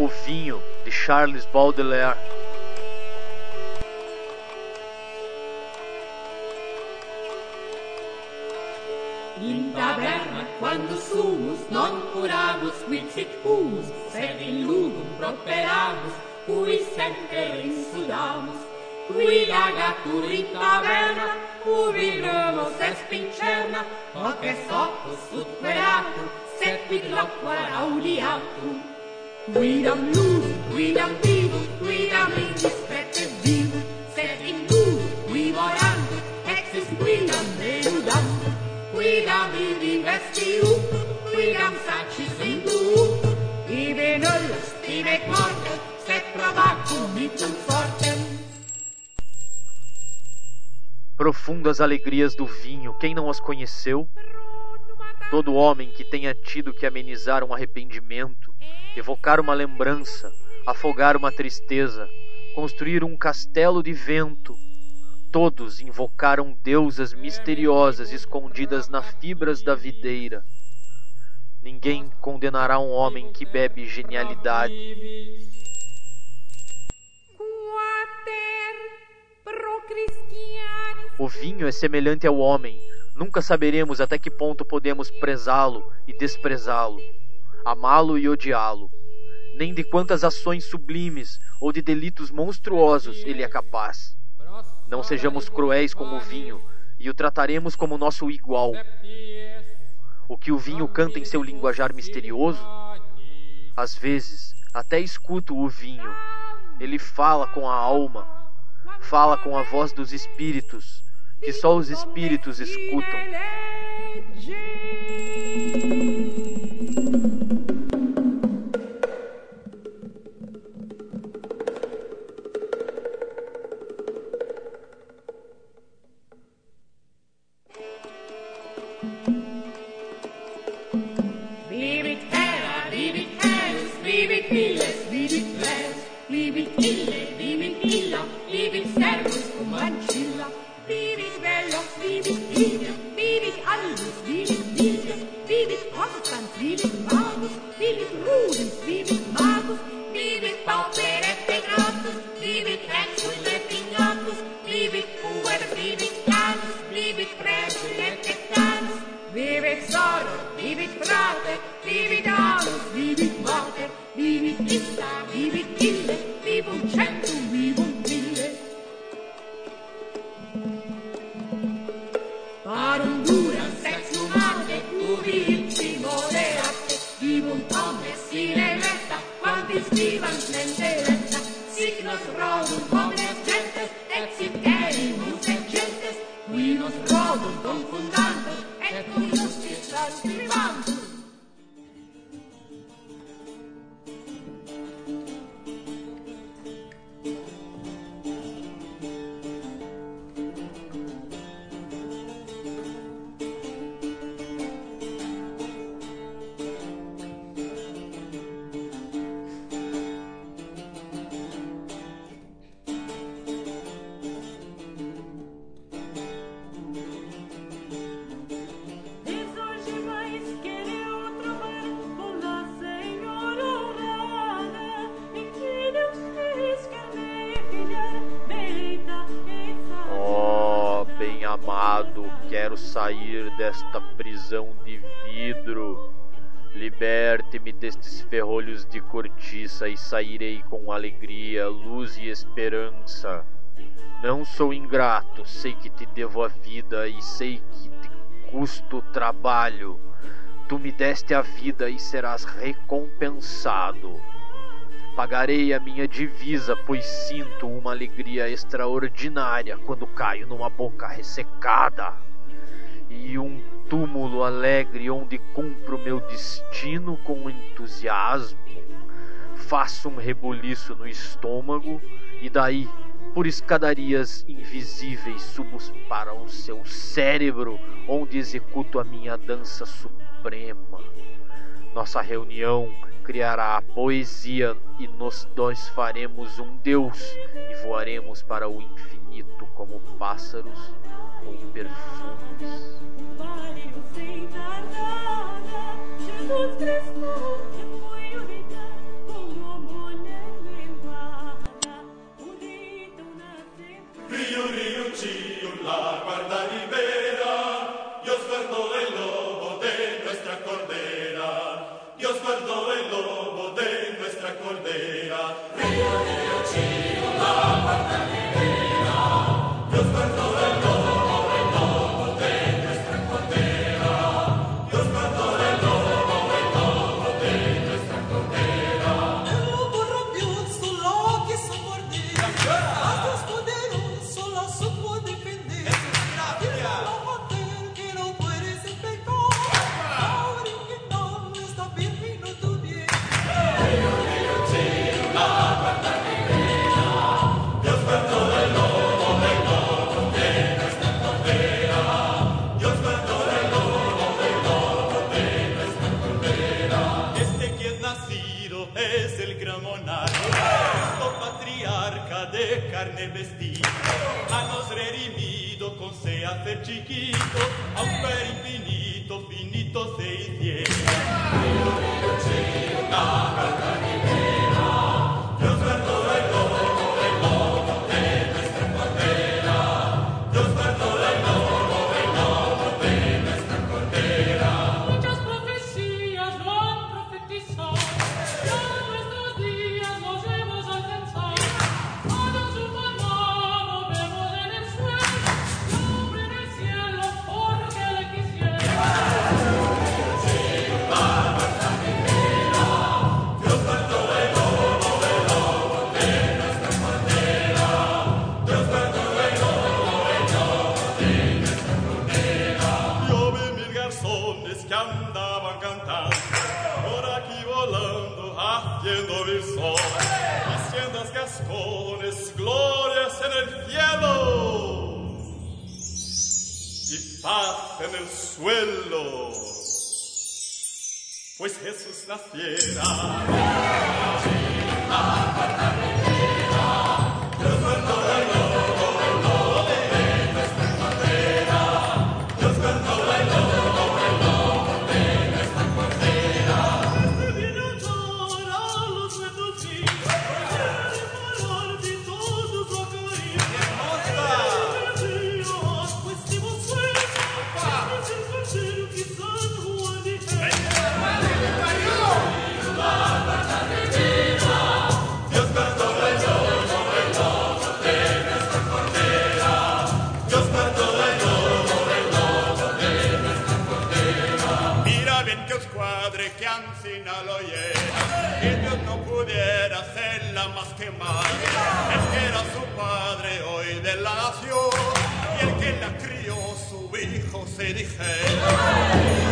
O Vinho, de Charles Baudelaire. In taverna quando sumus non curamus vixit humus, sed in ludum properamus, cui semper insudamus. Qui lagatur in taverna, ubi lumos est pincerna, hoc est opus ut queratur, sed quid loquar audiatur. Quidam ludum, quidam vivum, quidam indiscrete vivum, sed in ludum qui morandum, exis quidam deludandum. Quidam ibi vestium, quidam sacis induum, ibi nullus timet mortem, sed probacum mitum fortem. Profundas alegrias do vinho, quem não as conheceu? Todo homem que tenha tido que amenizar um arrependimento, evocar uma lembrança, afogar uma tristeza, construir um castelo de vento, todos invocaram deusas misteriosas escondidas nas fibras da videira. Ninguém condenará um homem que bebe genialidade. O vinho é semelhante ao homem. Nunca saberemos até que ponto podemos prezá-lo e desprezá-lo, amá-lo e odiá-lo, nem de quantas ações sublimes ou de delitos monstruosos ele é capaz. Não sejamos cruéis com o vinho e o trataremos como nosso igual. O que o vinho canta em seu linguajar misterioso? Às vezes, até escuto o vinho. Ele fala com a alma, fala com a voz dos espíritos, que só os espíritos escutam. los viví. Sai. Oh, bem-amado, quero sair desta prisão de vidro. Liberte-me destes ferrolhos de cortiça e sairei com alegria, luz e esperança. Não sou ingrato, sei que te devo a vida e sei que te custo trabalho. Tu me deste a vida e serás recompensado. Pagarei a minha divisa, pois sinto uma alegria extraordinária quando caio numa boca ressecada. E um túmulo alegre onde cumpro meu destino com entusiasmo. Faço um rebuliço no estômago e daí, por escadarias invisíveis, subo para o seu cérebro, onde executo a minha dança suprema. Nossa reunião criará a poesia e nós dois faremos um Deus e voaremos para o infinito como pássaros com perfumes. Jesus nuestra cordera. con se hace chiquito, aunque infinito, finito se hiciera. haciendo el haciendas gascones, glorias en el cielo y paz en el suelo. Pues Jesús naciera. que ansina lo lleva. Que Dios no pudiera hacerla más que madre. es que era su padre hoy de la nación. Y el que la crió su hijo se dijera.